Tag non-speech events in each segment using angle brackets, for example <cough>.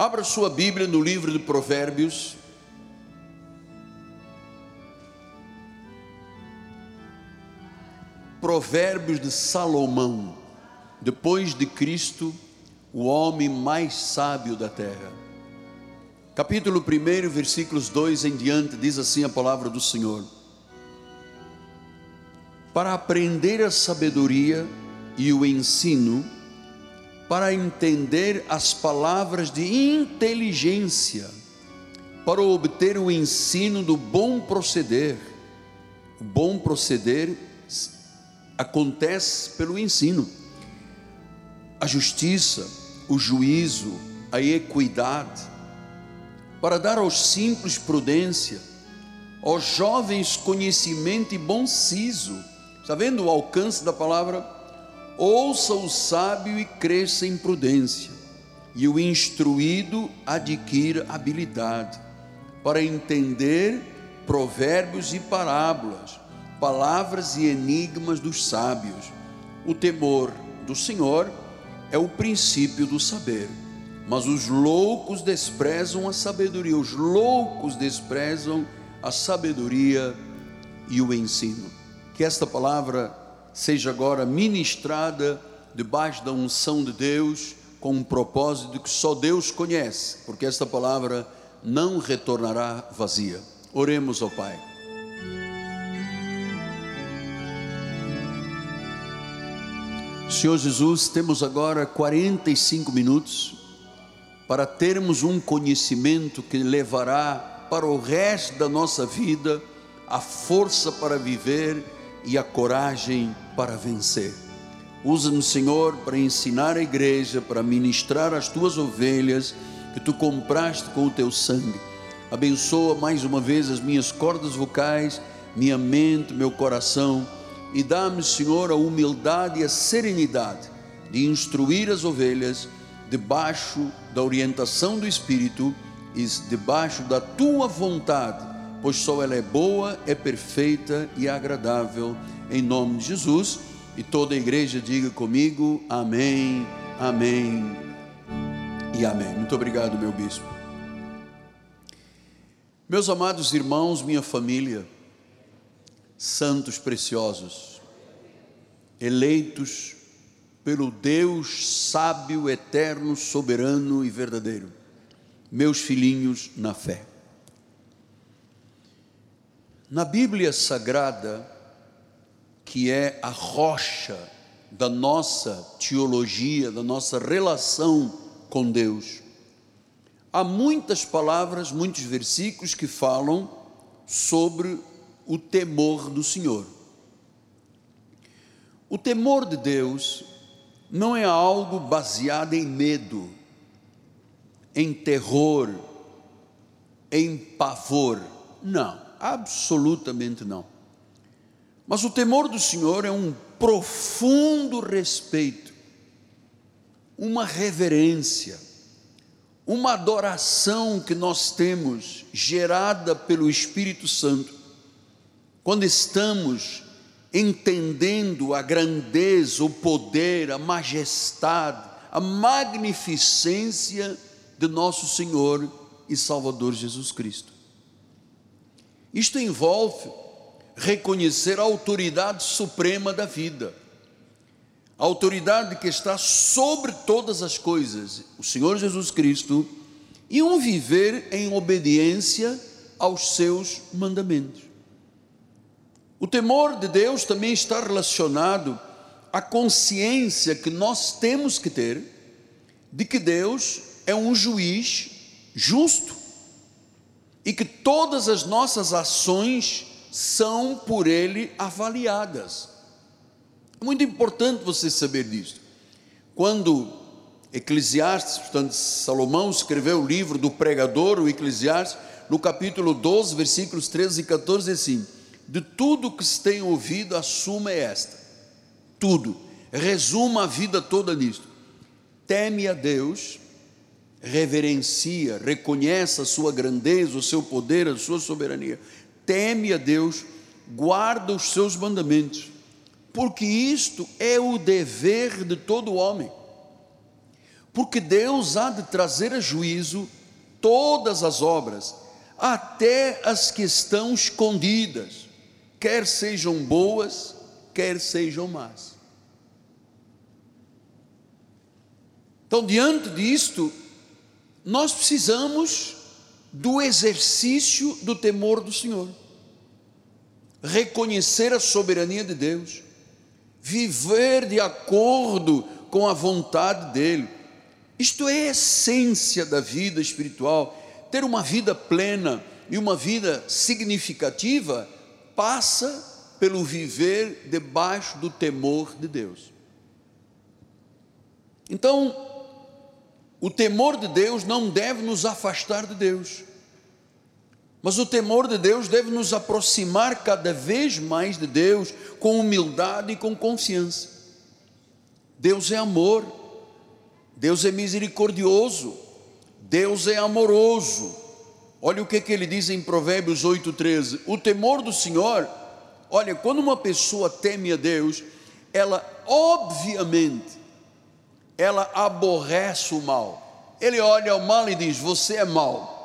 Abra sua Bíblia no livro de Provérbios. Provérbios de Salomão, depois de Cristo, o homem mais sábio da terra. Capítulo 1, versículos 2 em diante, diz assim a palavra do Senhor: Para aprender a sabedoria e o ensino, para entender as palavras de inteligência, para obter o ensino do bom proceder. O bom proceder acontece pelo ensino. A justiça, o juízo, a equidade, para dar aos simples prudência, aos jovens conhecimento e bom siso. Está vendo o alcance da palavra? Ouça o sábio e cresça em prudência, e o instruído adquira habilidade para entender provérbios e parábolas, palavras e enigmas dos sábios. O temor do Senhor é o princípio do saber mas os loucos desprezam a sabedoria, os loucos desprezam a sabedoria e o ensino. Que esta palavra seja agora ministrada debaixo da unção de Deus, com um propósito que só Deus conhece, porque esta palavra não retornará vazia. Oremos ao Pai. Senhor Jesus, temos agora 45 minutos para termos um conhecimento que levará para o resto da nossa vida a força para viver e a coragem para vencer. Usa-me, Senhor, para ensinar a igreja, para ministrar as tuas ovelhas que tu compraste com o teu sangue. Abençoa mais uma vez as minhas cordas vocais, minha mente, meu coração e dá-me, Senhor, a humildade e a serenidade de instruir as ovelhas debaixo da orientação do Espírito e debaixo da tua vontade, pois só ela é boa, é perfeita e agradável, em nome de Jesus. E toda a igreja diga comigo: Amém, Amém e Amém. Muito obrigado, meu bispo. Meus amados irmãos, minha família, santos preciosos, eleitos pelo Deus sábio, eterno, soberano e verdadeiro, meus filhinhos na fé. Na Bíblia Sagrada, que é a rocha da nossa teologia, da nossa relação com Deus, há muitas palavras, muitos versículos que falam sobre o temor do Senhor. O temor de Deus não é algo baseado em medo, em terror, em pavor. Não, absolutamente não. Mas o temor do Senhor é um profundo respeito, uma reverência, uma adoração que nós temos gerada pelo Espírito Santo, quando estamos entendendo a grandeza, o poder, a majestade, a magnificência de nosso Senhor e Salvador Jesus Cristo. Isto envolve reconhecer a autoridade suprema da vida, a autoridade que está sobre todas as coisas, o Senhor Jesus Cristo, e um viver em obediência aos seus mandamentos. O temor de Deus também está relacionado à consciência que nós temos que ter de que Deus é um juiz justo e que todas as nossas ações são por Ele avaliadas. É muito importante você saber disso. Quando Eclesiastes, portanto, Salomão escreveu o livro do pregador, o Eclesiastes, no capítulo 12, versículos 13 e 14, assim de tudo que se tem ouvido, a suma é esta: tudo. Resuma a vida toda nisto. Teme a Deus, reverencia, reconhece a sua grandeza, o seu poder, a sua soberania. Teme a Deus, guarda os seus mandamentos, porque isto é o dever de todo homem. porque Deus há de trazer a juízo todas as obras, até as que estão escondidas, quer sejam boas, quer sejam más. Então, diante disto, nós precisamos do exercício do temor do Senhor, reconhecer a soberania de Deus, viver de acordo com a vontade dEle. Isto é a essência da vida espiritual. Ter uma vida plena e uma vida significativa passa pelo viver debaixo do temor de Deus. Então, o temor de Deus não deve nos afastar de Deus, mas o temor de Deus deve nos aproximar cada vez mais de Deus, com humildade e com confiança. Deus é amor, Deus é misericordioso, Deus é amoroso. Olha o que, que ele diz em Provérbios 8,13: o temor do Senhor, olha, quando uma pessoa teme a Deus, ela obviamente ela aborrece o mal. Ele olha o mal e diz: Você é mal.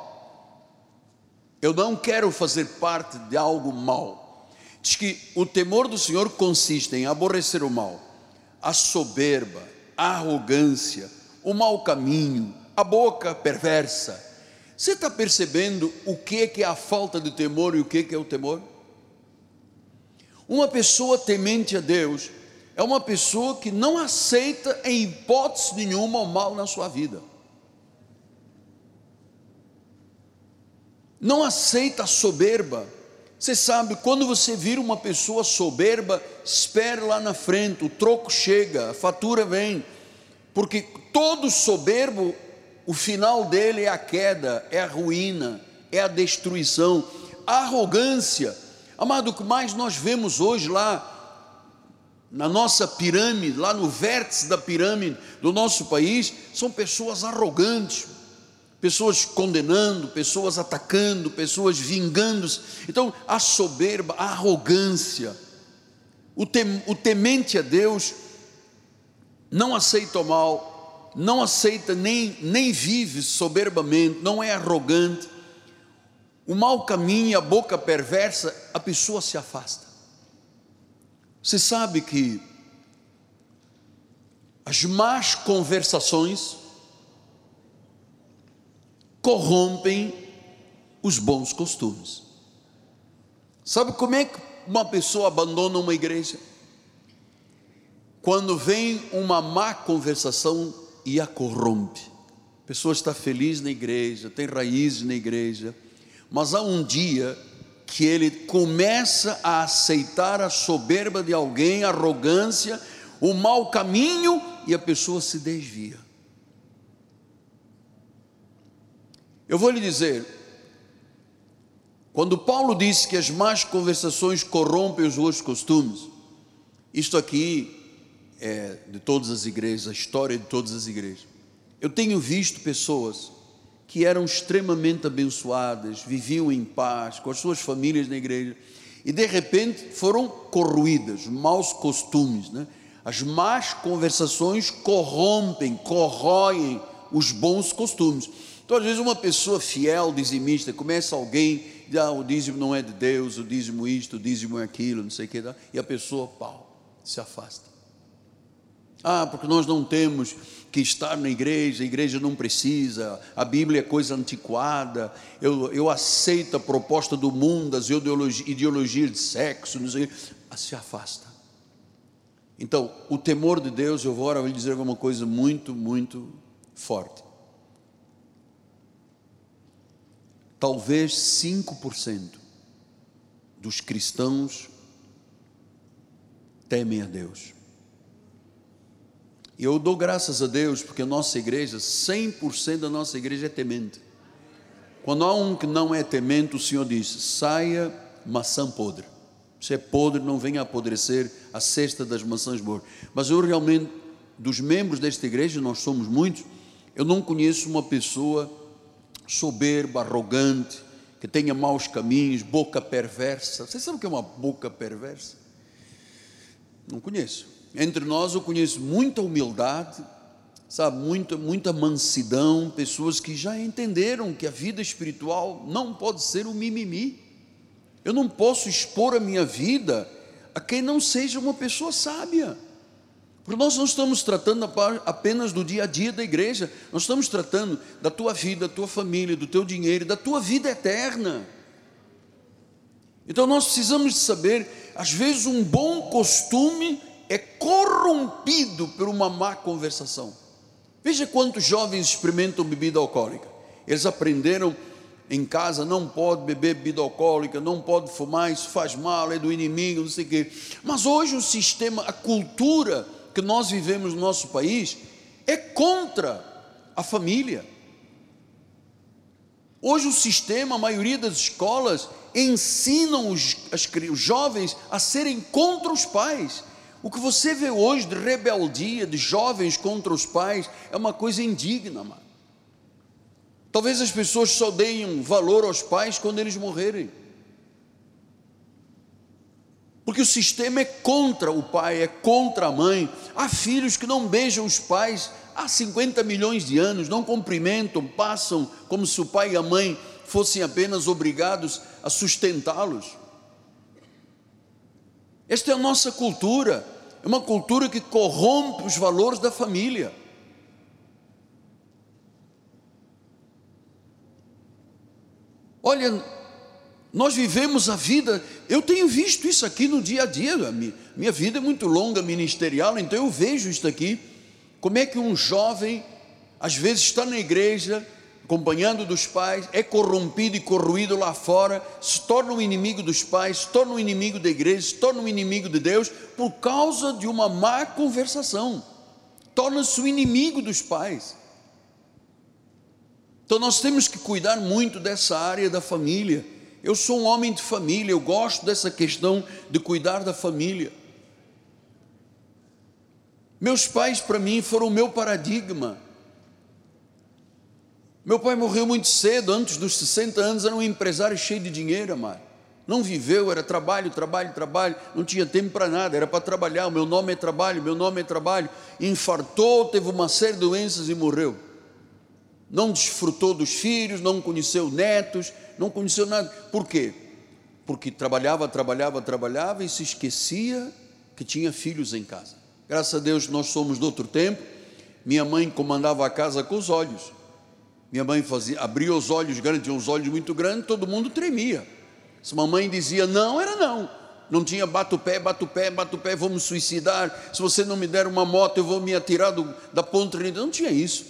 Eu não quero fazer parte de algo mal. Diz que o temor do Senhor consiste em aborrecer o mal, a soberba, a arrogância, o mau caminho, a boca perversa. Você está percebendo o que é a falta de temor e o que é o temor? Uma pessoa temente a Deus, é uma pessoa que não aceita em hipótese nenhuma o mal na sua vida. Não aceita a soberba. Você sabe, quando você vira uma pessoa soberba, espere lá na frente, o troco chega, a fatura vem. Porque todo soberbo, o final dele é a queda, é a ruína, é a destruição, a arrogância. Amado, o que mais nós vemos hoje lá na nossa pirâmide, lá no vértice da pirâmide do nosso país, são pessoas arrogantes, pessoas condenando, pessoas atacando, pessoas vingando-se. Então, a soberba, a arrogância, o, tem, o temente a Deus não aceita o mal, não aceita nem, nem vive soberbamente, não é arrogante. O mau caminho, a boca perversa, a pessoa se afasta. Você sabe que as más conversações corrompem os bons costumes. Sabe como é que uma pessoa abandona uma igreja? Quando vem uma má conversação e a corrompe. A pessoa está feliz na igreja, tem raízes na igreja, mas há um dia que ele começa a aceitar a soberba de alguém, a arrogância, o mau caminho e a pessoa se desvia. Eu vou lhe dizer, quando Paulo disse que as más conversações corrompem os bons costumes, isto aqui é de todas as igrejas, a história de todas as igrejas. Eu tenho visto pessoas que eram extremamente abençoadas, viviam em paz com as suas famílias na igreja, e de repente foram corroídas, maus costumes, né? As más conversações corrompem, corroem os bons costumes. Então, às vezes, uma pessoa fiel, dizimista, começa alguém, diz, ah, o dízimo não é de Deus, o dízimo isto, o dízimo é aquilo, não sei o que, e a pessoa, pau, se afasta. Ah, porque nós não temos que estar na igreja, a igreja não precisa, a Bíblia é coisa antiquada, eu, eu aceito a proposta do mundo, as ideologias, ideologias de sexo, não sei, se afasta. Então, o temor de Deus, eu vou agora lhe dizer alguma coisa muito, muito forte. Talvez 5% dos cristãos temem a Deus. E eu dou graças a Deus porque a nossa igreja, 100% da nossa igreja é temente. Quando há um que não é temente, o Senhor diz: saia maçã podre. Se é podre, não venha apodrecer a cesta das maçãs boas. Mas eu realmente, dos membros desta igreja, nós somos muitos, eu não conheço uma pessoa soberba, arrogante, que tenha maus caminhos, boca perversa. Você sabe o que é uma boca perversa? Não conheço. Entre nós eu conheço muita humildade, sabe, muita, muita mansidão, pessoas que já entenderam que a vida espiritual não pode ser um mimimi. Eu não posso expor a minha vida a quem não seja uma pessoa sábia. Porque nós não estamos tratando apenas do dia a dia da igreja, nós estamos tratando da tua vida, da tua família, do teu dinheiro, da tua vida eterna. Então nós precisamos saber, às vezes um bom costume é corrompido por uma má conversação. Veja quantos jovens experimentam bebida alcoólica. Eles aprenderam em casa, não pode beber bebida alcoólica, não pode fumar, isso faz mal, é do inimigo, não sei o quê. Mas hoje o sistema, a cultura que nós vivemos no nosso país é contra a família. Hoje o sistema, a maioria das escolas, ensinam os, as, os jovens a serem contra os pais. O que você vê hoje de rebeldia, de jovens contra os pais, é uma coisa indigna, mano. Talvez as pessoas só deem valor aos pais quando eles morrerem. Porque o sistema é contra o pai, é contra a mãe. Há filhos que não beijam os pais há 50 milhões de anos, não cumprimentam, passam como se o pai e a mãe fossem apenas obrigados a sustentá-los. Esta é a nossa cultura, é uma cultura que corrompe os valores da família. Olha, nós vivemos a vida, eu tenho visto isso aqui no dia a dia, minha vida é muito longa ministerial, então eu vejo isso aqui. Como é que um jovem, às vezes, está na igreja, acompanhando dos pais, é corrompido e corroído lá fora, se torna um inimigo dos pais, se torna um inimigo da igreja, se torna um inimigo de Deus, por causa de uma má conversação, torna-se um inimigo dos pais. Então nós temos que cuidar muito dessa área da família eu sou um homem de família, eu gosto dessa questão de cuidar da família. Meus pais, para mim, foram o meu paradigma. Meu pai morreu muito cedo, antes dos 60 anos, era um empresário cheio de dinheiro, amado. Não viveu, era trabalho, trabalho, trabalho, não tinha tempo para nada, era para trabalhar. O meu nome é trabalho, meu nome é trabalho. Infartou, teve uma série de doenças e morreu. Não desfrutou dos filhos, não conheceu netos, não conheceu nada. Por quê? Porque trabalhava, trabalhava, trabalhava e se esquecia que tinha filhos em casa. Graças a Deus nós somos de outro tempo. Minha mãe comandava a casa com os olhos. Minha mãe fazia, abria os olhos grandes, tinha uns olhos muito grandes, todo mundo tremia. Se mamãe dizia não, era não. Não tinha bato pé, bato pé, bato pé, vou me suicidar. Se você não me der uma moto, eu vou me atirar do, da ponta. Não tinha isso.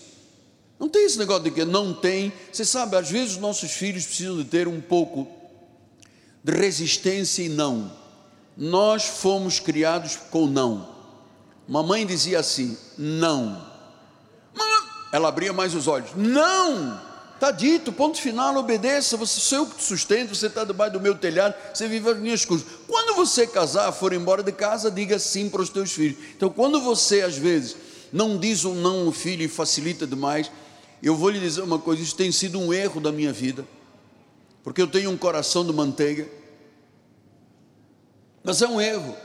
Não tem esse negócio de que não tem. Você sabe, às vezes os nossos filhos precisam de ter um pouco de resistência e não. Nós fomos criados com não. Mamãe dizia assim: não. Ela abria mais os olhos: não. Está dito, ponto final, obedeça. Você sou eu que te sustento, você está debaixo do meu telhado, você vive as minhas coisas. Quando você casar, for embora de casa, diga sim para os teus filhos. Então, quando você às vezes não diz um não ao filho e facilita demais, eu vou lhe dizer uma coisa: isso tem sido um erro da minha vida, porque eu tenho um coração de manteiga, mas é um erro.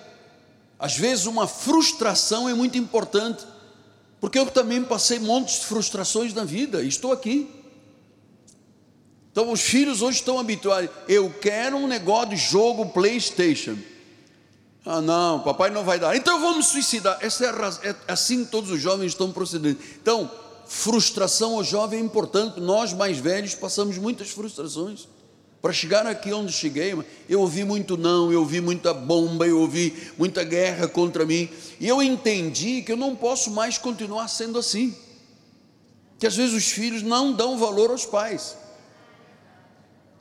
Às vezes, uma frustração é muito importante, porque eu também passei montes de frustrações na vida, estou aqui. Então, os filhos hoje estão habituados. Eu quero um negócio de jogo PlayStation. Ah, não, papai não vai dar. Então me suicidar. Essa é, a, é assim que todos os jovens estão procedendo. Então, frustração ao jovem é importante. Nós mais velhos passamos muitas frustrações. Para chegar aqui onde cheguei, eu ouvi muito não, eu ouvi muita bomba, eu ouvi muita guerra contra mim, e eu entendi que eu não posso mais continuar sendo assim. Que às vezes os filhos não dão valor aos pais.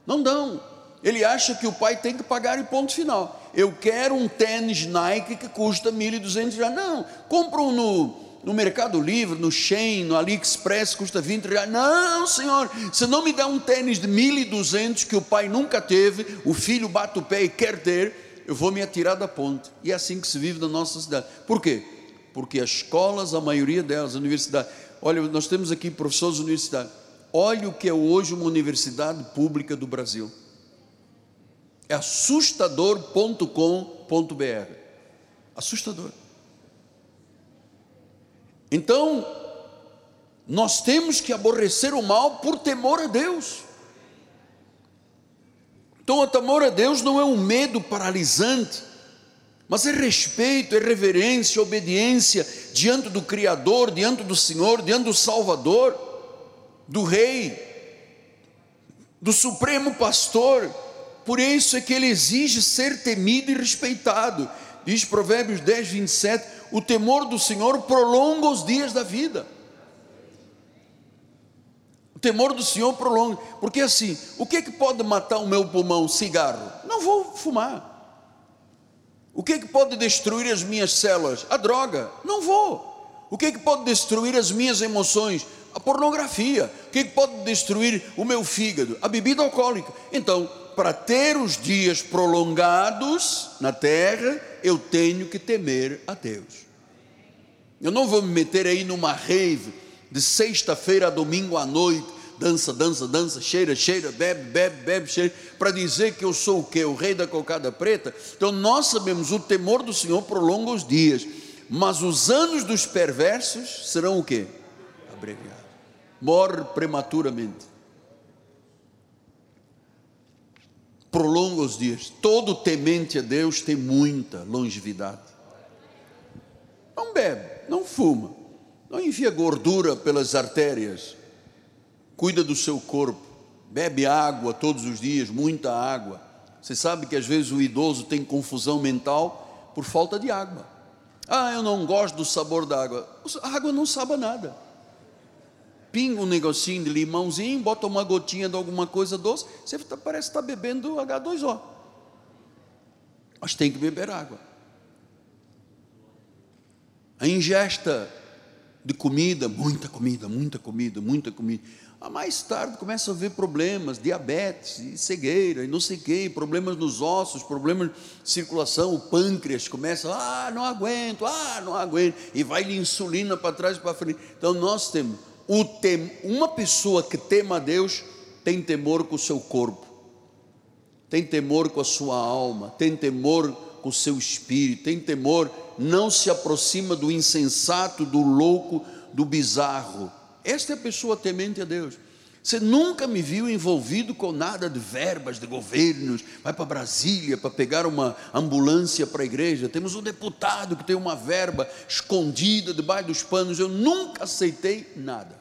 Não dão. Ele acha que o pai tem que pagar e ponto final. Eu quero um tênis Nike que custa 1.200 reais. Não, compra um no no Mercado Livre, no Shein, no AliExpress, custa 20 reais. Não, senhor, se não me dá um tênis de 1.200 que o pai nunca teve, o filho bate o pé e quer ter, eu vou me atirar da ponte. E é assim que se vive na nossa cidade. Por quê? Porque as escolas, a maioria delas, a universidade, olha, nós temos aqui professores de universidade. Olha o que é hoje uma universidade pública do Brasil. É assustador.com.br. Assustador. Então, Nós temos que aborrecer o mal por temor a Deus. Então, o temor a Deus não é um medo paralisante, mas é respeito, é reverência, obediência diante do Criador, diante do Senhor, diante do Salvador, do Rei, do Supremo Pastor. Por isso é que ele exige ser temido e respeitado. Diz Provérbios 10, 27: o temor do Senhor prolonga os dias da vida. O temor do Senhor prolonga, porque assim, o que é que pode matar o meu pulmão? Cigarro. Não vou fumar. O que é que pode destruir as minhas células? A droga. Não vou. O que é que pode destruir as minhas emoções? A pornografia. O que é que pode destruir o meu fígado? A bebida alcoólica. Então, para ter os dias prolongados na terra, eu tenho que temer a Deus. Eu não vou me meter aí numa rave de sexta-feira a domingo à noite, dança, dança, dança, cheira, cheira, bebe, bebe, bebe, cheira, para dizer que eu sou o quê? O rei da cocada preta. Então nós sabemos, o temor do Senhor prolonga os dias, mas os anos dos perversos serão o quê? Abreviados. Morre prematuramente. Prolonga os dias. Todo temente a Deus tem muita longevidade. Não bebe, não fuma, não envia gordura pelas artérias, cuida do seu corpo, bebe água todos os dias, muita água. Você sabe que às vezes o idoso tem confusão mental por falta de água. Ah, eu não gosto do sabor da água. A água não sabe nada pinga um negocinho de limãozinho, bota uma gotinha de alguma coisa doce, você tá, parece estar tá bebendo H2O. Mas tem que beber água. A ingesta de comida, muita comida, muita comida, muita comida. A mais tarde começa a haver problemas, diabetes, e cegueira, e não sei o quê, problemas nos ossos, problemas de circulação, o pâncreas começa, ah, não aguento, ah, não aguento, e vai de insulina para trás e para frente. Então nós temos tem, uma pessoa que tema a Deus tem temor com o seu corpo, tem temor com a sua alma, tem temor com o seu espírito, tem temor, não se aproxima do insensato, do louco, do bizarro. Esta é a pessoa temente a Deus. Você nunca me viu envolvido com nada de verbas de governos, vai para Brasília para pegar uma ambulância para a igreja. Temos um deputado que tem uma verba escondida debaixo dos panos. Eu nunca aceitei nada.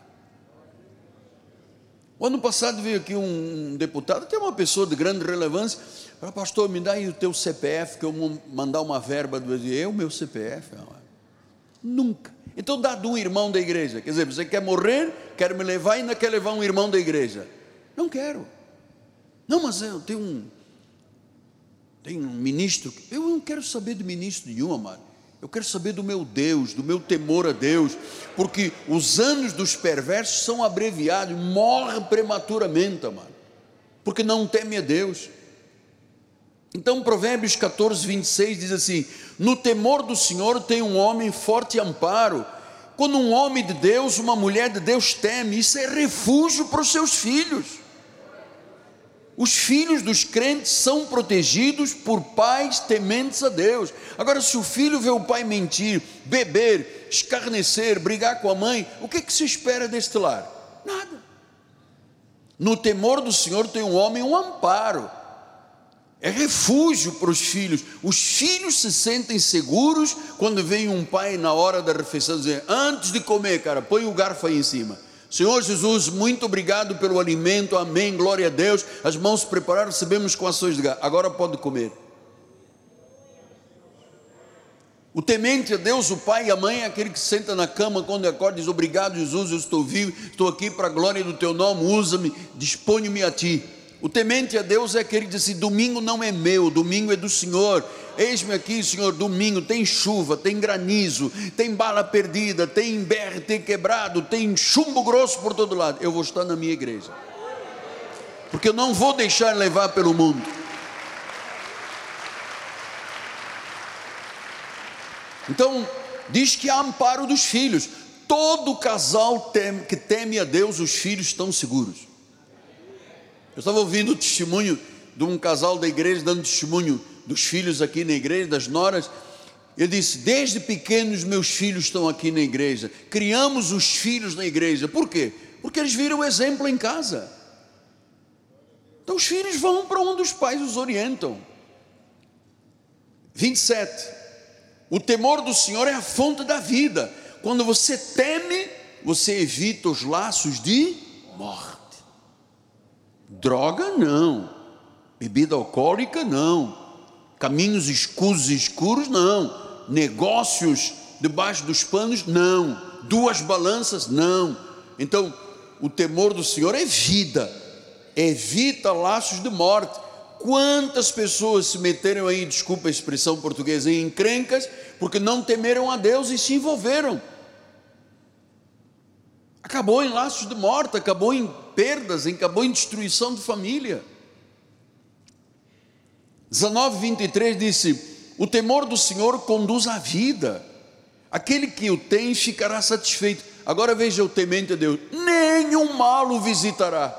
O ano passado veio aqui um deputado, tem uma pessoa de grande relevância, falou, pastor, me dá aí o teu CPF, que eu vou mandar uma verba do eu, meu CPF. Nunca. Então dá de um irmão da igreja. Quer dizer, você quer morrer, quer me levar e ainda quer levar um irmão da igreja. Não quero. Não, mas eu tenho um. Tem um ministro. Eu não quero saber de ministro nenhum, amado. Eu quero saber do meu Deus, do meu temor a Deus, porque os anos dos perversos são abreviados, morre prematuramente, amado, porque não teme a Deus. Então, Provérbios 14, 26 diz assim: No temor do Senhor tem um homem forte amparo. Quando um homem de Deus, uma mulher de Deus teme, isso é refúgio para os seus filhos. Os filhos dos crentes são protegidos por pais tementes a Deus. Agora, se o filho vê o pai mentir, beber, escarnecer, brigar com a mãe, o que, é que se espera deste lar? Nada. No temor do Senhor tem um homem um amparo, é refúgio para os filhos. Os filhos se sentem seguros quando vem um pai na hora da refeição dizer: Antes de comer, cara, põe o garfo aí em cima. Senhor Jesus, muito obrigado pelo alimento, amém, glória a Deus. As mãos prepararam, recebemos com ações de graça. Agora pode comer. O temente a Deus, o pai e a mãe, é aquele que senta na cama quando acorda e diz: Obrigado, Jesus, eu estou vivo, estou aqui para a glória do teu nome, usa-me, disponho-me a ti. O temente a Deus é aquele que diz assim: domingo não é meu, domingo é do Senhor. Eis-me aqui, Senhor, domingo tem chuva, tem granizo, tem bala perdida, tem berre, tem quebrado, tem chumbo grosso por todo lado. Eu vou estar na minha igreja, porque eu não vou deixar levar pelo mundo. Então, diz que há amparo dos filhos. Todo casal que teme a Deus, os filhos estão seguros. Eu estava ouvindo o testemunho de um casal da igreja, dando testemunho dos filhos aqui na igreja, das noras, Ele disse: Desde pequenos meus filhos estão aqui na igreja. Criamos os filhos na igreja. Por quê? Porque eles viram o exemplo em casa. Então os filhos vão para onde os pais os orientam. 27. O temor do Senhor é a fonte da vida. Quando você teme, você evita os laços de morte. Droga, não. Bebida alcoólica, não. Caminhos escuros, escuros, não negócios debaixo dos panos, não. Duas balanças, não. Então, o temor do Senhor é vida, evita laços de morte. Quantas pessoas se meteram aí, desculpa a expressão portuguesa, em encrencas, porque não temeram a Deus e se envolveram. Acabou em laços de morte, acabou em perdas, acabou em destruição de família. 19, 23 disse: o temor do Senhor conduz à vida. Aquele que o tem ficará satisfeito. Agora veja o temente a Deus: nenhum mal o visitará.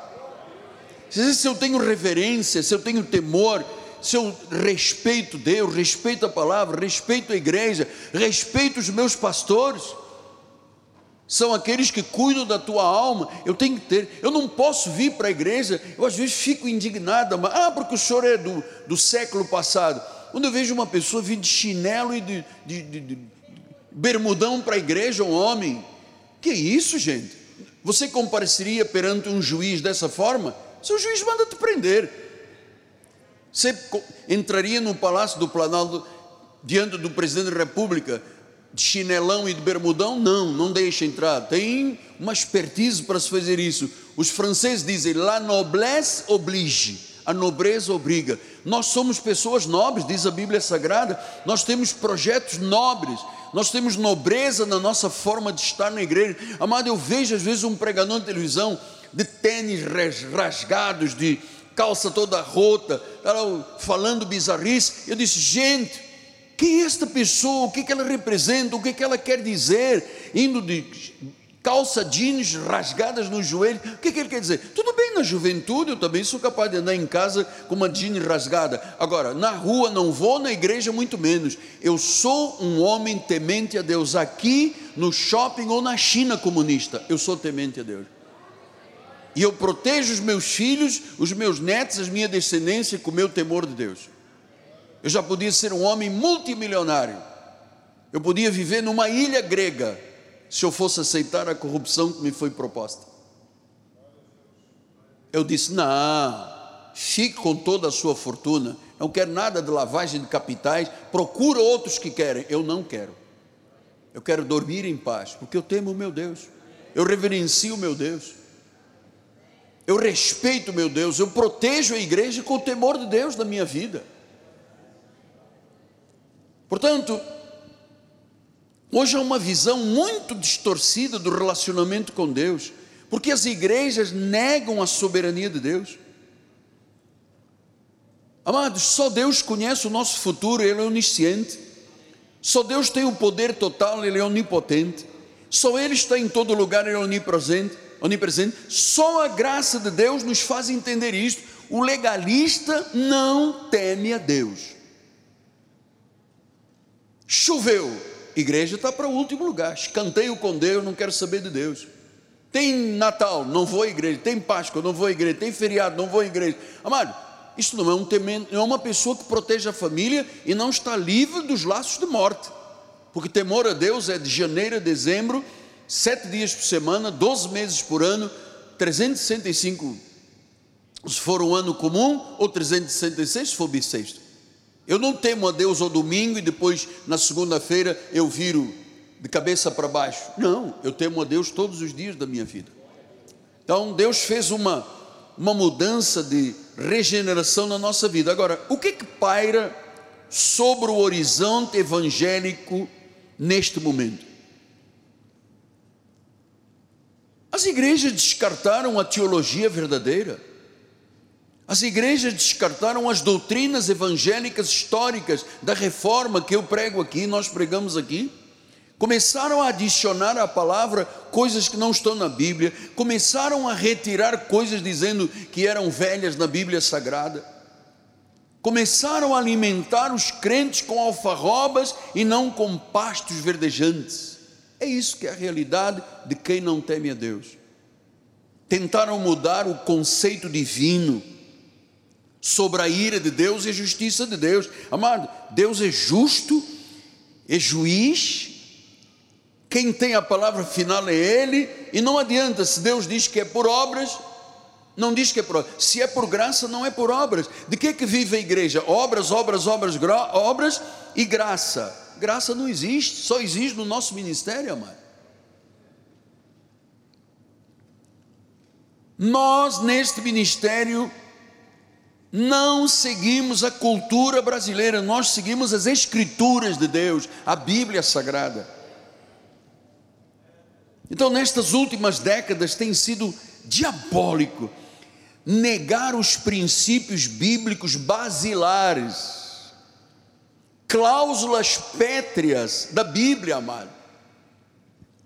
Se eu tenho reverência, se eu tenho temor, se eu respeito Deus, respeito a palavra, respeito a igreja, respeito os meus pastores, são aqueles que cuidam da tua alma. Eu tenho que ter, eu não posso vir para a igreja, eu às vezes fico indignado, mas, ah, porque o senhor é do, do século passado. Quando eu vejo uma pessoa vir de chinelo e de, de, de, de bermudão para a igreja, um homem, que isso, gente? Você compareceria perante um juiz dessa forma? Seu juiz manda te prender. Você entraria no palácio do Planalto diante do presidente da República de chinelão e de bermudão? Não, não deixa entrar. Tem uma expertise para se fazer isso. Os franceses dizem la noblesse oblige a nobreza obriga. Nós somos pessoas nobres, diz a Bíblia Sagrada, nós temos projetos nobres, nós temos nobreza na nossa forma de estar na igreja. Amado, eu vejo às vezes um pregador na televisão de tênis rasgados, de calça toda rota, falando bizarrice. Eu disse, gente, quem é esta pessoa? O que, que ela representa? O que, que ela quer dizer? Indo de calça jeans rasgadas no joelho. O que, que ele quer dizer? Tudo bem, na juventude eu também sou capaz de andar em casa com uma jeans rasgada. Agora, na rua não vou, na igreja muito menos. Eu sou um homem temente a Deus. Aqui no shopping ou na China comunista, eu sou temente a Deus. E eu protejo os meus filhos, os meus netos, a minha descendência com o meu temor de Deus. Eu já podia ser um homem multimilionário. Eu podia viver numa ilha grega se eu fosse aceitar a corrupção que me foi proposta. Eu disse: não, fique com toda a sua fortuna, não quero nada de lavagem de capitais, procura outros que querem. Eu não quero. Eu quero dormir em paz, porque eu temo o meu Deus, eu reverencio o meu Deus, eu respeito o meu Deus, eu protejo a igreja com o temor de Deus na minha vida. Portanto, Hoje há uma visão muito distorcida do relacionamento com Deus, porque as igrejas negam a soberania de Deus. Amados, só Deus conhece o nosso futuro, Ele é onisciente. Só Deus tem o poder total, Ele é onipotente. Só Ele está em todo lugar, Ele é onipresente. onipresente. Só a graça de Deus nos faz entender isto. O legalista não teme a Deus. Choveu, Igreja está para o último lugar. Escanteio com Deus, não quero saber de Deus. Tem Natal, não vou à igreja. Tem Páscoa, não vou à igreja. Tem feriado, não vou à igreja. Amado, isso não é um temendo, não é uma pessoa que protege a família e não está livre dos laços de morte. Porque temor a Deus é de janeiro a dezembro, sete dias por semana, doze meses por ano, 365 se for um ano comum, ou 366 se for bissexto. Eu não temo a Deus ao domingo e depois na segunda-feira eu viro de cabeça para baixo. Não, eu temo a Deus todos os dias da minha vida. Então Deus fez uma, uma mudança de regeneração na nossa vida. Agora, o que que paira sobre o horizonte evangélico neste momento? As igrejas descartaram a teologia verdadeira. As igrejas descartaram as doutrinas evangélicas históricas da reforma que eu prego aqui, nós pregamos aqui. Começaram a adicionar à palavra coisas que não estão na Bíblia, começaram a retirar coisas dizendo que eram velhas na Bíblia Sagrada. Começaram a alimentar os crentes com alfarrobas e não com pastos verdejantes. É isso que é a realidade de quem não teme a Deus. Tentaram mudar o conceito divino sobre a ira de Deus e a justiça de Deus. Amado, Deus é justo, é juiz, quem tem a palavra final é Ele, e não adianta se Deus diz que é por obras, não diz que é por obras. Se é por graça, não é por obras. De que é que vive a igreja? Obras, obras, obras, obras e graça. Graça não existe, só existe no nosso ministério, amado. Nós, neste ministério, não seguimos a cultura brasileira, nós seguimos as Escrituras de Deus, a Bíblia Sagrada. Então, nestas últimas décadas, tem sido diabólico negar os princípios bíblicos basilares, cláusulas pétreas da Bíblia, amado.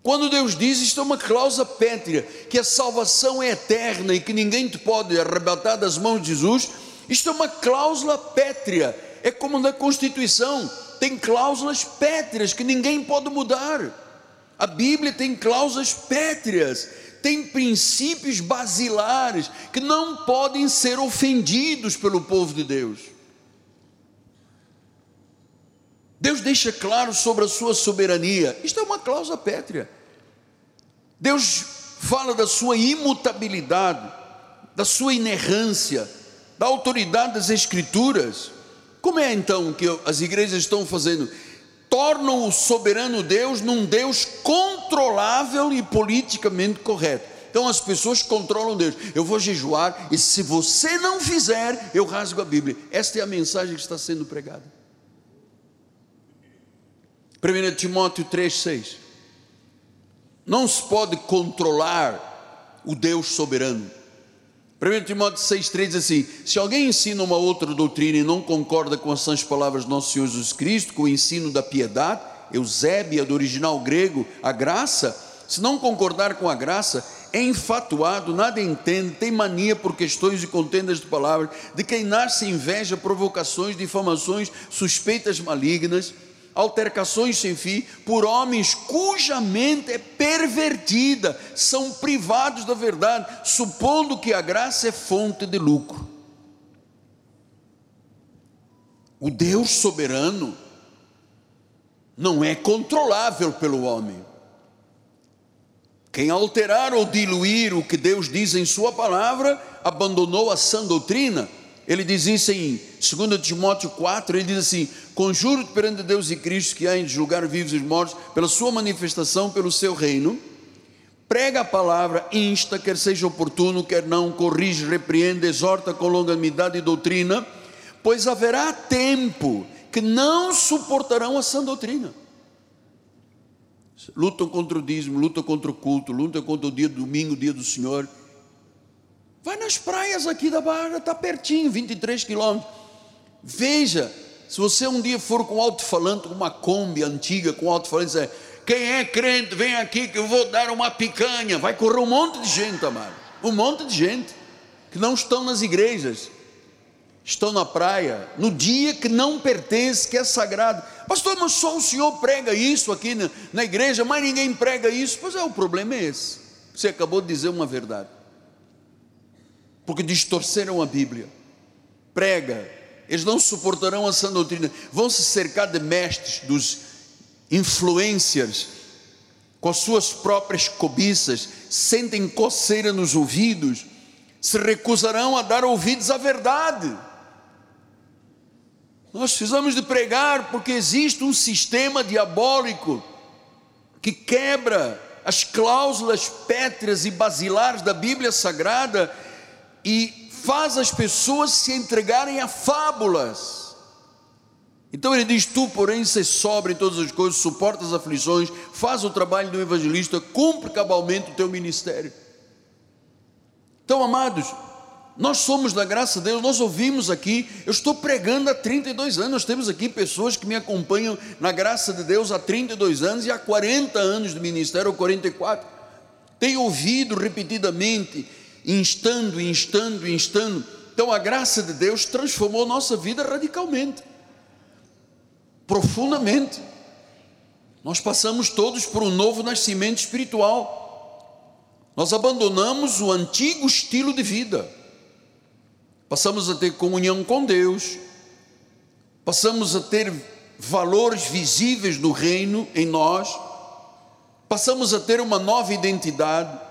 Quando Deus diz, isto é uma cláusula pétrea, que a salvação é eterna e que ninguém te pode arrebatar das mãos de Jesus, isto é uma cláusula pétrea, é como na Constituição, tem cláusulas pétreas que ninguém pode mudar. A Bíblia tem cláusulas pétreas, tem princípios basilares que não podem ser ofendidos pelo povo de Deus. Deus deixa claro sobre a sua soberania. Isto é uma cláusula pétrea. Deus fala da sua imutabilidade, da sua inerrância, da autoridade das Escrituras. Como é então que as igrejas estão fazendo? tornam o soberano Deus num Deus controlável e politicamente correto. Então as pessoas controlam Deus. Eu vou jejuar e se você não fizer, eu rasgo a Bíblia. Esta é a mensagem que está sendo pregada. 1 Timóteo 3,6 Não se pode controlar o Deus soberano. 1 Timóteo 6,3 diz assim: Se alguém ensina uma outra doutrina e não concorda com as sãs palavras do nosso Senhor Jesus Cristo, com o ensino da piedade, Eusébia, do original grego, a graça, se não concordar com a graça, é enfatuado, nada entende, tem mania por questões e contendas de palavras, de quem nasce inveja, provocações, difamações, suspeitas malignas altercações sem fim por homens cuja mente é pervertida, são privados da verdade, supondo que a graça é fonte de lucro. O Deus soberano não é controlável pelo homem. Quem alterar ou diluir o que Deus diz em Sua palavra, abandonou a sã doutrina ele diz isso em 2 Timóteo 4, ele diz assim: Conjuro-te perante Deus e Cristo que há em julgar vivos e mortos, pela sua manifestação, pelo seu reino. Prega a palavra, insta, quer seja oportuno, quer não, corrige, repreende, exorta com longanimidade e doutrina, pois haverá tempo que não suportarão a sã doutrina. Lutam contra o dízimo, lutam contra o culto, lutam contra o dia do domingo, o dia do Senhor Vai nas praias aqui da Barra, está pertinho, 23 quilômetros. Veja, se você um dia for com alto-falante, uma Kombi antiga com alto-falante, dizer, quem é crente, vem aqui que eu vou dar uma picanha. Vai correr um monte de gente, amado. Um monte de gente que não estão nas igrejas, estão na praia, no dia que não pertence, que é sagrado. Pastor, mas só o senhor prega isso aqui na, na igreja, mas ninguém prega isso. Pois é, o problema é esse. Você acabou de dizer uma verdade porque distorceram a Bíblia. Prega, eles não suportarão a sã doutrina, vão se cercar de mestres, dos influencers, com as suas próprias cobiças, sentem coceira nos ouvidos, se recusarão a dar ouvidos à verdade. Nós precisamos de pregar porque existe um sistema diabólico que quebra as cláusulas pétreas e basilares da Bíblia Sagrada e faz as pessoas se entregarem a fábulas. Então ele diz: Tu, porém, se sobre em todas as coisas, suporta as aflições, faz o trabalho do evangelista, cumpre cabalmente o teu ministério. Então, amados, nós somos da graça de Deus, nós ouvimos aqui, eu estou pregando há 32 anos, nós temos aqui pessoas que me acompanham na graça de Deus há 32 anos e há 40 anos de ministério, ou 44. Tenho ouvido repetidamente instando, instando, instando, Então a graça de Deus transformou nossa vida radicalmente, profundamente. Nós passamos todos por um novo nascimento espiritual. Nós abandonamos o antigo estilo de vida. Passamos a ter comunhão com Deus. Passamos a ter valores visíveis do reino em nós. Passamos a ter uma nova identidade.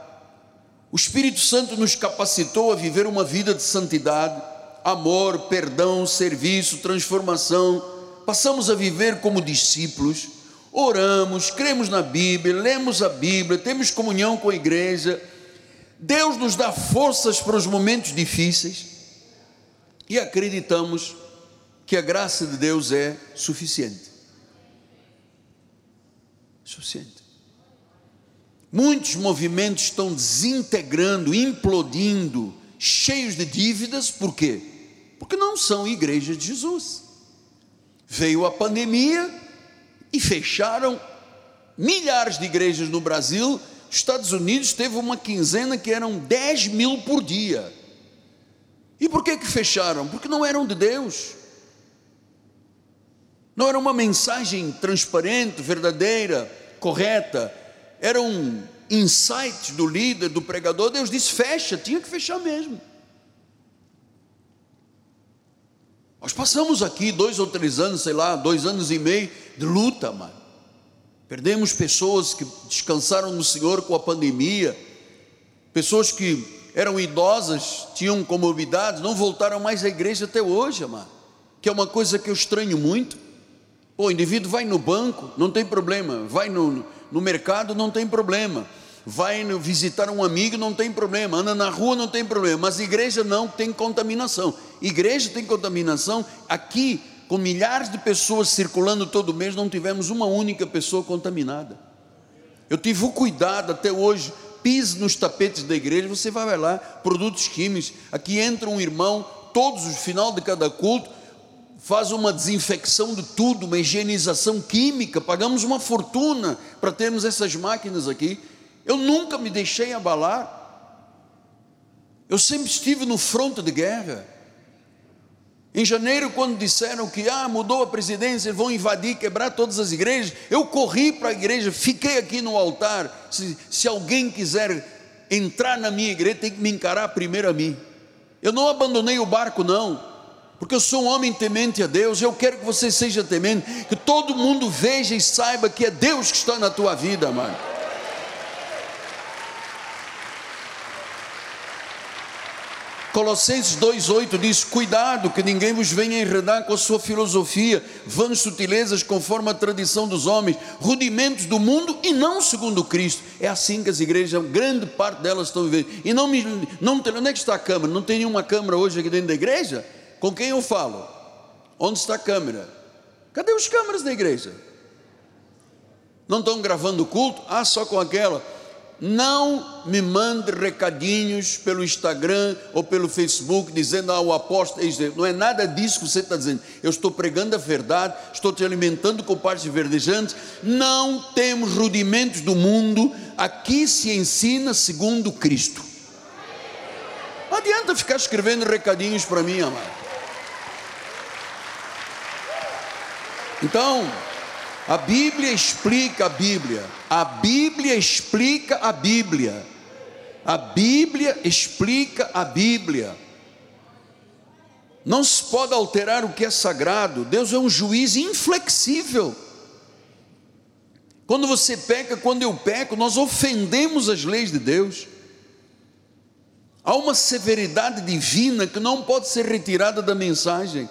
O Espírito Santo nos capacitou a viver uma vida de santidade, amor, perdão, serviço, transformação. Passamos a viver como discípulos oramos, cremos na Bíblia, lemos a Bíblia, temos comunhão com a igreja. Deus nos dá forças para os momentos difíceis e acreditamos que a graça de Deus é suficiente. Suficiente. Muitos movimentos estão desintegrando, implodindo, cheios de dívidas, por quê? Porque não são igrejas de Jesus. Veio a pandemia, e fecharam milhares de igrejas no Brasil. Estados Unidos teve uma quinzena que eram 10 mil por dia. E por que que fecharam? Porque não eram de Deus. Não era uma mensagem transparente, verdadeira, correta. Era um insight do líder, do pregador. Deus disse: fecha, tinha que fechar mesmo. Nós passamos aqui dois ou três anos, sei lá, dois anos e meio de luta, mano. Perdemos pessoas que descansaram no Senhor com a pandemia, pessoas que eram idosas, tinham comorbidades, não voltaram mais à igreja até hoje, mano. Que é uma coisa que eu estranho muito. Pô, o indivíduo vai no banco, não tem problema, vai no, no mercado, não tem problema vai visitar um amigo, não tem problema, anda na rua, não tem problema, mas igreja não tem contaminação. Igreja tem contaminação. Aqui, com milhares de pessoas circulando todo mês, não tivemos uma única pessoa contaminada. Eu tive o cuidado até hoje. Pise nos tapetes da igreja, você vai lá, produtos químicos. Aqui entra um irmão, todos os final de cada culto, faz uma desinfecção de tudo, uma higienização química. Pagamos uma fortuna para termos essas máquinas aqui. Eu nunca me deixei abalar. Eu sempre estive no fronte de guerra. Em janeiro, quando disseram que ah, mudou a presidência, vão invadir, quebrar todas as igrejas, eu corri para a igreja, fiquei aqui no altar. Se, se alguém quiser entrar na minha igreja, tem que me encarar primeiro a mim. Eu não abandonei o barco, não, porque eu sou um homem temente a Deus. Eu quero que você seja temente, que todo mundo veja e saiba que é Deus que está na tua vida, mano. Colossenses 2,8 diz: Cuidado, que ninguém vos venha enredar com a sua filosofia, vãs sutilezas conforme a tradição dos homens, rudimentos do mundo e não segundo Cristo. É assim que as igrejas, grande parte delas estão vivendo. E não me. Não, onde é que está a câmera? Não tem nenhuma câmera hoje aqui dentro da igreja? Com quem eu falo? Onde está a câmera? Cadê os câmeras da igreja? Não estão gravando o culto? Ah, só com aquela não me mande recadinhos pelo Instagram ou pelo Facebook dizendo, ah, o apóstolo, não é nada disso que você está dizendo. Eu estou pregando a verdade, estou te alimentando com partes verdejantes. Não temos rudimentos do mundo, aqui se ensina segundo Cristo. Não adianta ficar escrevendo recadinhos para mim, amado. Então, a Bíblia explica a Bíblia. A Bíblia explica a Bíblia. A Bíblia explica a Bíblia. Não se pode alterar o que é sagrado. Deus é um juiz inflexível. Quando você peca, quando eu peco, nós ofendemos as leis de Deus. Há uma severidade divina que não pode ser retirada da mensagem.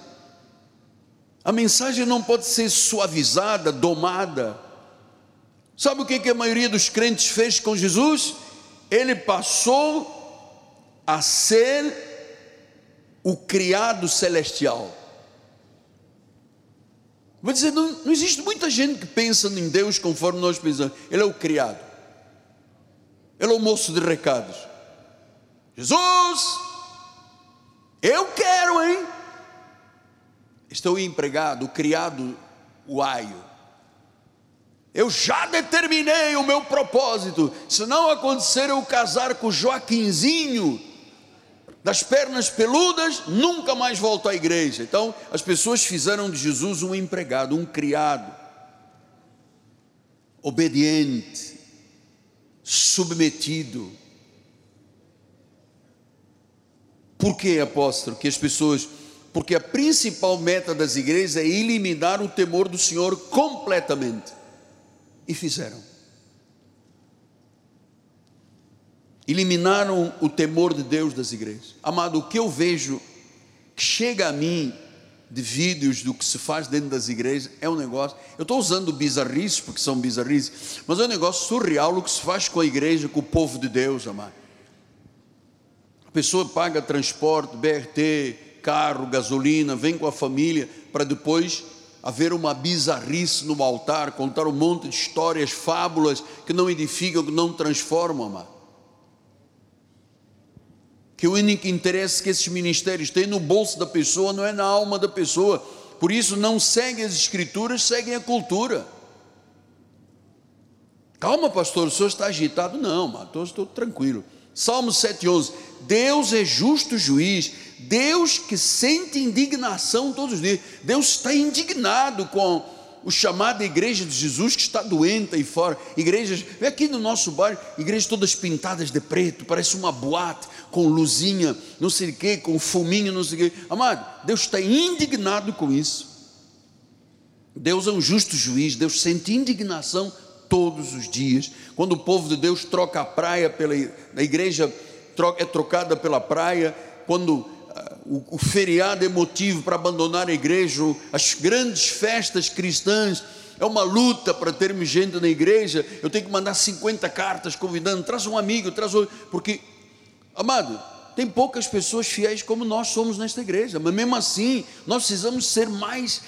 A mensagem não pode ser suavizada, domada. Sabe o que, a maioria dos crentes fez com Jesus? Ele passou a ser o criado celestial. Vou dizer, não, não existe muita gente que pensa em Deus conforme nós pensamos. Ele é o criado. Ele é o moço de recados. Jesus, eu quero, hein? Estou empregado, criado o aio. Eu já determinei o meu propósito. Se não acontecer eu casar com Joaquinzinho, das pernas peludas, nunca mais volto à igreja. Então, as pessoas fizeram de Jesus um empregado, um criado, obediente, submetido. Por que, apóstolo, que as pessoas. Porque a principal meta das igrejas é eliminar o temor do Senhor completamente. E fizeram. eliminaram o temor de Deus das igrejas. Amado, o que eu vejo que chega a mim de vídeos do que se faz dentro das igrejas é um negócio. Eu estou usando bizarrices porque são bizarrices, mas é um negócio surreal o que se faz com a igreja, com o povo de Deus, amado. A pessoa paga transporte, BRT, carro, gasolina, vem com a família para depois haver uma bizarrice no altar, contar um monte de histórias, fábulas que não edificam, que não transformam, amado que o único interesse que esses ministérios têm no bolso da pessoa não é na alma da pessoa. Por isso não seguem as escrituras, seguem a cultura. Calma, pastor, o senhor está agitado? Não, mas estou tranquilo. Salmo 7,11: Deus é justo juiz, Deus que sente indignação todos os dias, Deus está indignado com o chamado igreja de Jesus que está doente aí fora. Igrejas, vem aqui no nosso bairro, igrejas todas pintadas de preto, parece uma boate com luzinha, não sei o quê, com fuminho, não sei o quê. Amado, Deus está indignado com isso. Deus é um justo juiz, Deus sente indignação todos os dias. Quando o povo de Deus troca a praia pela a igreja é trocada pela praia, quando o, o feriado é motivo para abandonar a igreja, as grandes festas cristãs, é uma luta para termos gente na igreja. Eu tenho que mandar 50 cartas convidando, traz um amigo, traz outro, porque, amado, tem poucas pessoas fiéis como nós somos nesta igreja, mas mesmo assim, nós precisamos ser mais,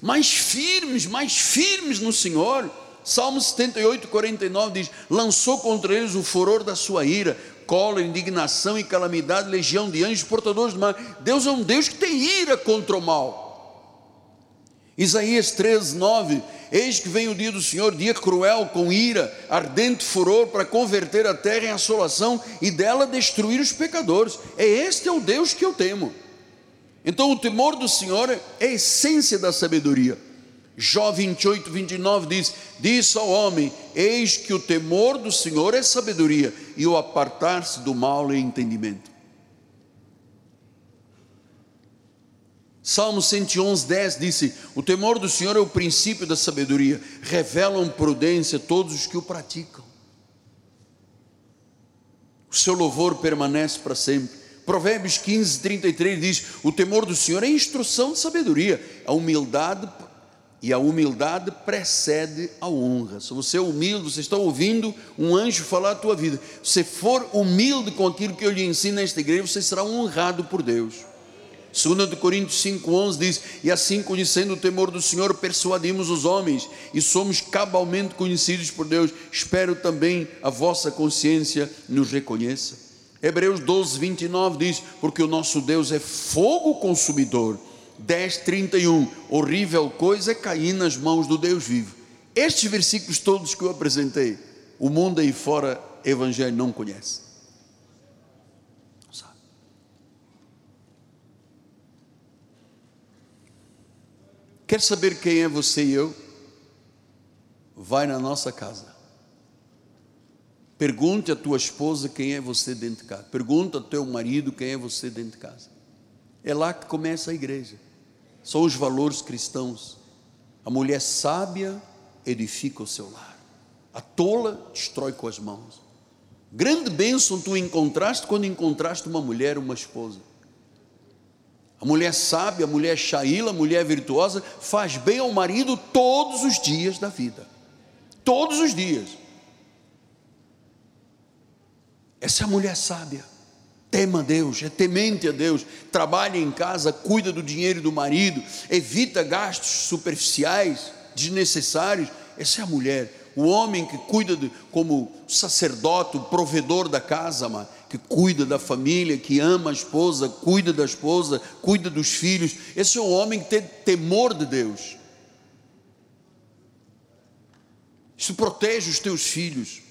mais firmes, mais firmes no Senhor. Salmo 78, 49 diz: lançou contra eles o furor da sua ira, cólera, indignação e calamidade, legião de anjos portadores do mal. Deus é um Deus que tem ira contra o mal. Isaías 13, 9: Eis que vem o dia do Senhor, dia cruel, com ira, ardente furor, para converter a terra em assolação e dela destruir os pecadores. É este é o Deus que eu temo. Então o temor do Senhor é a essência da sabedoria. Jó 28, 29 diz: Disse ao homem: Eis que o temor do Senhor é sabedoria, e o apartar-se do mal é entendimento. Salmo 111, 10 disse: O temor do Senhor é o princípio da sabedoria, revelam prudência todos os que o praticam. O seu louvor permanece para sempre. Provérbios 15, 33 diz: O temor do Senhor é instrução de sabedoria, a humildade e a humildade precede a honra. Se você é humilde, você está ouvindo um anjo falar a tua vida. Se for humilde com aquilo que eu lhe ensino nesta igreja, você será honrado por Deus. 2 Coríntios 5,11 diz: E assim, conhecendo o temor do Senhor, persuadimos os homens e somos cabalmente conhecidos por Deus. Espero também a vossa consciência nos reconheça. Hebreus 12, 29 diz: Porque o nosso Deus é fogo consumidor 10, 31. Horrível coisa é cair nas mãos do Deus vivo. Estes versículos todos que eu apresentei, o mundo aí fora, evangelho não conhece. Sabe? Quer saber quem é você e eu? Vai na nossa casa. Pergunte à tua esposa quem é você dentro de casa. Pergunta ao teu marido quem é você dentro de casa. É lá que começa a igreja são os valores cristãos. A mulher sábia edifica o seu lar, a tola destrói com as mãos. Grande bênção tu encontraste quando encontraste uma mulher, uma esposa. A mulher sábia, a mulher chaíla, a mulher virtuosa, faz bem ao marido todos os dias da vida. Todos os dias. Essa é a mulher sábia tema Deus, é temente a Deus, trabalha em casa, cuida do dinheiro do marido, evita gastos superficiais, desnecessários. Essa é a mulher. O homem que cuida de, como sacerdote, provedor da casa, que cuida da família, que ama a esposa, cuida da esposa, cuida dos filhos. Esse é o homem que tem temor de Deus. Isso protege os teus filhos.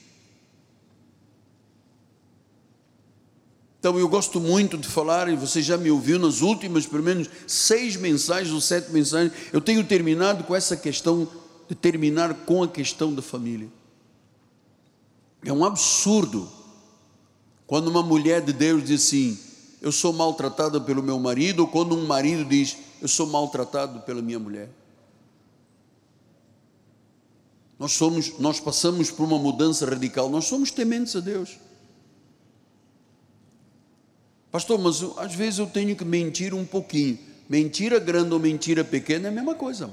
Então eu gosto muito de falar, e você já me ouviu nas últimas, pelo menos, seis mensagens ou sete mensagens. Eu tenho terminado com essa questão de terminar com a questão da família. É um absurdo quando uma mulher de Deus diz assim: Eu sou maltratada pelo meu marido, ou quando um marido diz: Eu sou maltratado pela minha mulher. Nós somos, nós passamos por uma mudança radical, nós somos tementes a Deus. Pastor, mas às vezes eu tenho que mentir um pouquinho. Mentira grande ou mentira pequena é a mesma coisa.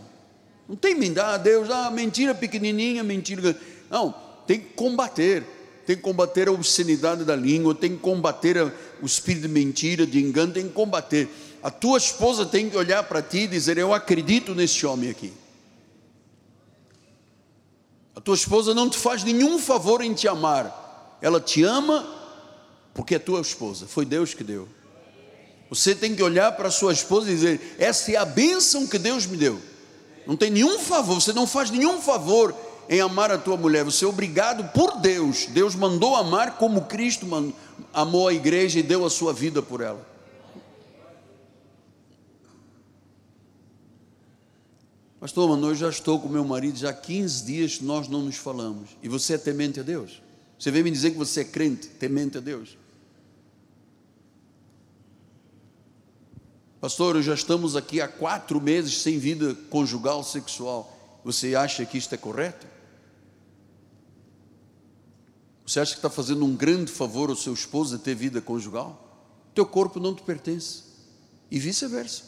Não tem mentira, ah, Deus, ah, mentira pequenininha, mentira grande. Não, tem que combater. Tem que combater a obscenidade da língua, tem que combater o espírito de mentira, de engano, tem que combater. A tua esposa tem que olhar para ti e dizer: Eu acredito nesse homem aqui. A tua esposa não te faz nenhum favor em te amar, ela te ama porque é tua esposa, foi Deus que deu. Você tem que olhar para sua esposa e dizer: Essa é a bênção que Deus me deu. Não tem nenhum favor, você não faz nenhum favor em amar a tua mulher, você é obrigado por Deus. Deus mandou amar como Cristo amou a igreja e deu a sua vida por ela. Pastor, mano, eu já estou com meu marido já há 15 dias nós não nos falamos. E você é temente a Deus? Você vem me dizer que você é crente, temente a Deus? Pastor, já estamos aqui há quatro meses sem vida conjugal sexual. Você acha que isto é correto? Você acha que está fazendo um grande favor ao seu esposo de ter vida conjugal? Teu corpo não te pertence. E vice-versa.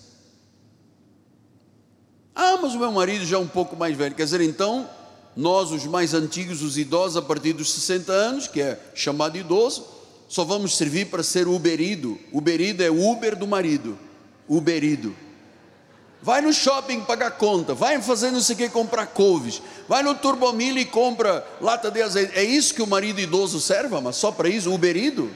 Ah, mas o meu marido já é um pouco mais velho. Quer dizer, então, nós, os mais antigos, os idosos, a partir dos 60 anos, que é chamado idoso, só vamos servir para ser uberido. Uberido é Uber do marido. Uberido. Vai no shopping pagar conta, vai fazer não sei o que comprar couves, vai no Turbomil e compra lata de azeite. É isso que o marido idoso serve, mas só para isso, uberido?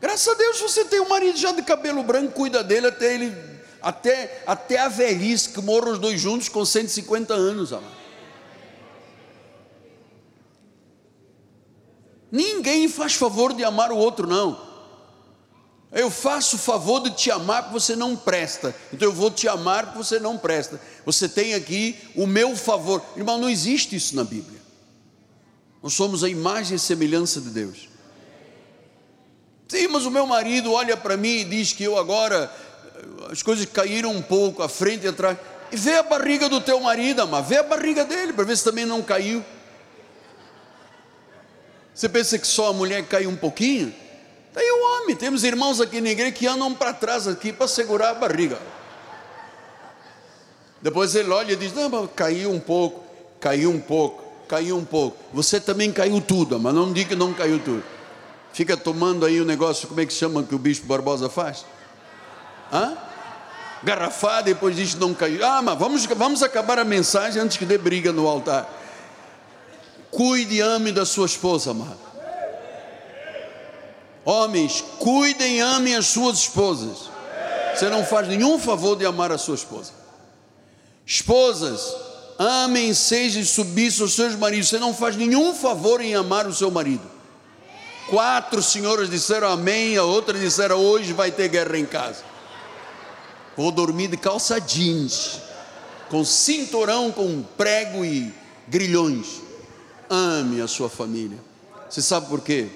Graças a Deus você tem um marido já de cabelo branco, cuida dele até ele, até, até a velhice, que morram os dois juntos com 150 anos, amado. Ninguém faz favor de amar o outro, não. Eu faço o favor de te amar porque você não presta. Então eu vou te amar porque você não presta. Você tem aqui o meu favor. Irmão, não existe isso na Bíblia. Nós somos a imagem e semelhança de Deus. Sim, mas o meu marido olha para mim e diz que eu agora as coisas caíram um pouco, à frente e atrás. E vê a barriga do teu marido, mas vê a barriga dele para ver se também não caiu. Você pensa que só a mulher caiu um pouquinho? Tem o homem, temos irmãos aqui na igreja que andam para trás aqui para segurar a barriga. Depois ele olha e diz: Não, caiu um pouco, caiu um pouco, caiu um pouco. Você também caiu tudo, mas não diga que não caiu tudo. Fica tomando aí o negócio, como é que chama que o bispo Barbosa faz? Hã? Garrafada, depois diz não caiu. Ah, mas vamos, vamos acabar a mensagem antes que dê briga no altar. Cuide e ame da sua esposa, amado. Homens, cuidem e amem as suas esposas. Você não faz nenhum favor de amar a sua esposa. Esposas, amem, sejam submissos aos seus maridos. Você não faz nenhum favor em amar o seu marido. Quatro senhoras disseram amém, a outra disseram hoje vai ter guerra em casa. Vou dormir de calça jeans, com cinturão, com prego e grilhões. Ame a sua família. Você sabe por quê?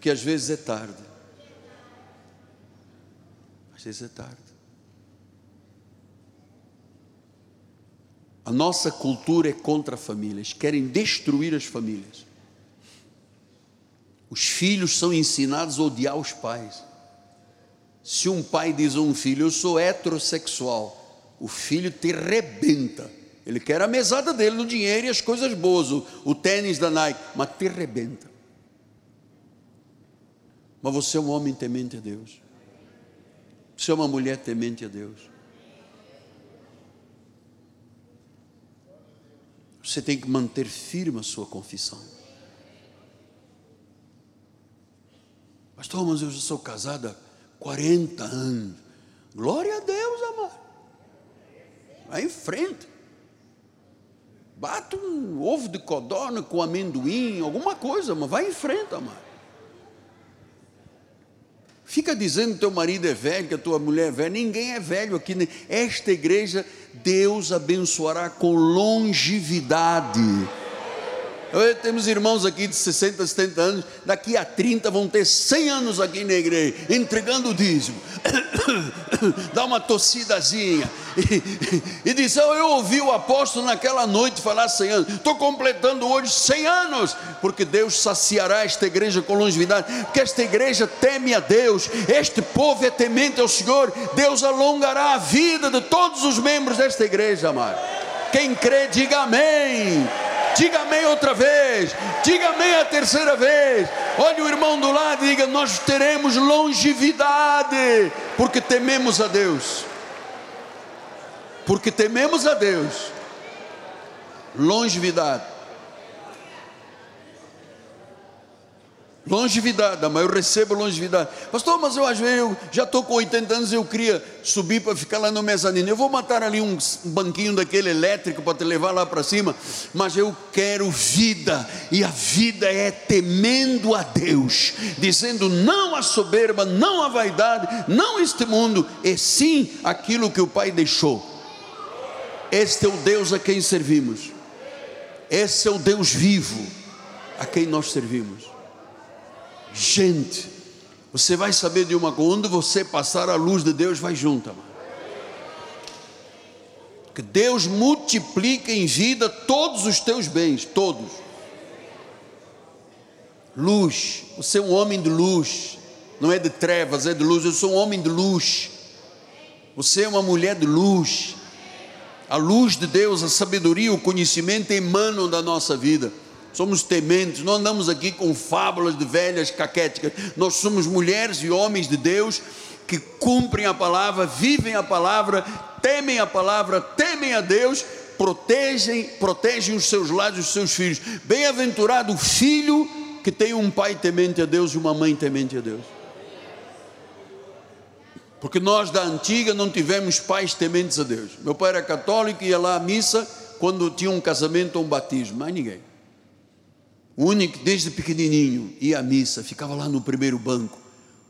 Porque às vezes é tarde. Às vezes é tarde. A nossa cultura é contra famílias, querem destruir as famílias. Os filhos são ensinados a odiar os pais. Se um pai diz a um filho, eu sou heterossexual, o filho te rebenta. Ele quer a mesada dele no dinheiro e as coisas boas, o, o tênis da Nike, mas te rebenta. Mas você é um homem temente a Deus. Você é uma mulher temente a Deus. Você tem que manter firme a sua confissão. Pastor, mas eu já sou casada há 40 anos. Glória a Deus, amado. Vai em frente. Bate um ovo de codorna com amendoim, alguma coisa, mas vai em frente, amado. Fica dizendo que teu marido é velho, que a tua mulher é velha. Ninguém é velho aqui. Esta igreja, Deus abençoará com longevidade. Temos irmãos aqui de 60, 70 anos, daqui a 30 vão ter 100 anos aqui na igreja, entregando o dízimo. <coughs> Dá uma tossidazinha. E, e diz: oh, Eu ouvi o apóstolo naquela noite falar 100 anos. Estou completando hoje 100 anos, porque Deus saciará esta igreja com longevidade. Porque esta igreja teme a Deus, este povo é temente ao Senhor. Deus alongará a vida de todos os membros desta igreja, amado. Quem crê, diga amém. Diga amém outra vez. Diga amém a terceira vez. Olhe o irmão do lado e diga: Nós teremos longevidade, porque tememos a Deus. Porque tememos a Deus. Longevidade. Longevidade, mas eu recebo longevidade. Pastor, mas eu acho eu já estou com 80 anos, eu queria subir para ficar lá no mezanino. Eu vou matar ali um banquinho daquele elétrico para te levar lá para cima, mas eu quero vida, e a vida é temendo a Deus, dizendo não à soberba, não à vaidade, não este mundo, e sim aquilo que o Pai deixou. Este é o Deus a quem servimos. Esse é o Deus vivo a quem nós servimos. Gente, você vai saber de uma quando você passar a luz de Deus, vai junto, amado. Que Deus multiplica em vida todos os teus bens, todos. Luz, você é um homem de luz, não é de trevas, é de luz. Eu sou um homem de luz. Você é uma mulher de luz. A luz de Deus, a sabedoria, o conhecimento emanam da nossa vida somos tementes, não andamos aqui com fábulas de velhas caquéticas, nós somos mulheres e homens de Deus que cumprem a palavra, vivem a palavra, temem a palavra, temem a Deus, protegem, protegem os seus lados os seus filhos. Bem-aventurado o filho que tem um pai temente a Deus e uma mãe temente a Deus. Porque nós da antiga não tivemos pais tementes a Deus. Meu pai era católico e ia lá à missa quando tinha um casamento ou um batismo, mais ninguém. O único, desde pequenininho, ia à missa, ficava lá no primeiro banco.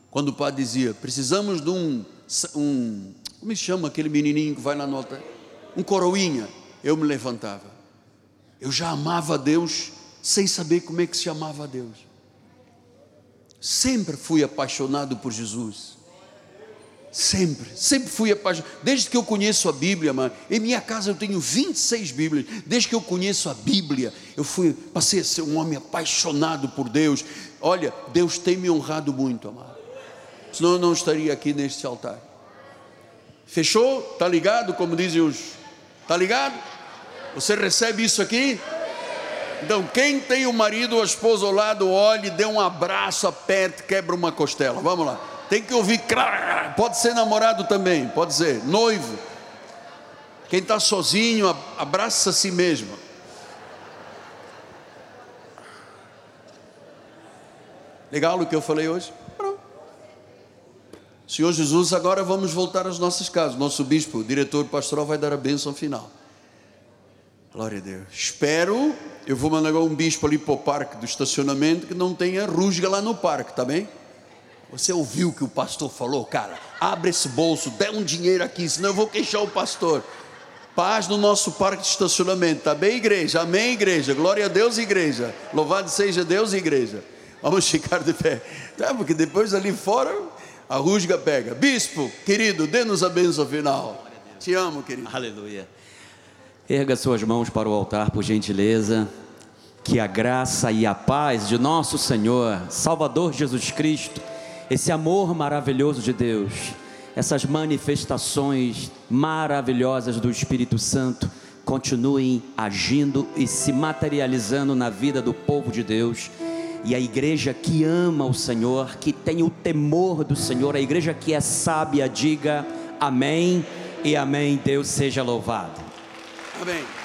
Quando o padre dizia, precisamos de um, um como se chama aquele menininho que vai na nota? Um coroinha. Eu me levantava. Eu já amava Deus sem saber como é que se amava Deus. Sempre fui apaixonado por Jesus. Sempre, sempre fui apaixonado. Desde que eu conheço a Bíblia, mano, em minha casa eu tenho 26 Bíblias. Desde que eu conheço a Bíblia, eu fui, passei a ser um homem apaixonado por Deus. Olha, Deus tem me honrado muito, amado. Senão eu não estaria aqui neste altar. Fechou? Tá ligado? Como dizem os. Tá ligado? Você recebe isso aqui? Então, quem tem o marido ou a esposa ao lado, olhe, dê um abraço, aperte, quebra uma costela. Vamos lá tem que ouvir, pode ser namorado também, pode ser, noivo. Quem está sozinho, abraça a si mesmo. Legal o que eu falei hoje? Senhor Jesus, agora vamos voltar às nossas casas. Nosso bispo, diretor pastoral, vai dar a bênção final. Glória a Deus. Espero, eu vou mandar um bispo ali para o parque do estacionamento que não tenha rusga lá no parque, tá bem? Você ouviu o que o pastor falou, cara? Abre esse bolso, dê um dinheiro aqui, senão eu vou queixar o pastor. Paz no nosso parque de estacionamento, tá bem, igreja? Amém, igreja. Glória a Deus, igreja. Louvado seja Deus, igreja. Vamos ficar de pé, tá? Porque depois ali fora a rusga pega. Bispo, querido, dê-nos a bênção final. Te amo, querido. Aleluia. Erga suas mãos para o altar, por gentileza. Que a graça e a paz de nosso Senhor, Salvador Jesus Cristo, esse amor maravilhoso de Deus, essas manifestações maravilhosas do Espírito Santo continuem agindo e se materializando na vida do povo de Deus. E a igreja que ama o Senhor, que tem o temor do Senhor, a igreja que é sábia, diga amém e amém. Deus seja louvado. Amém.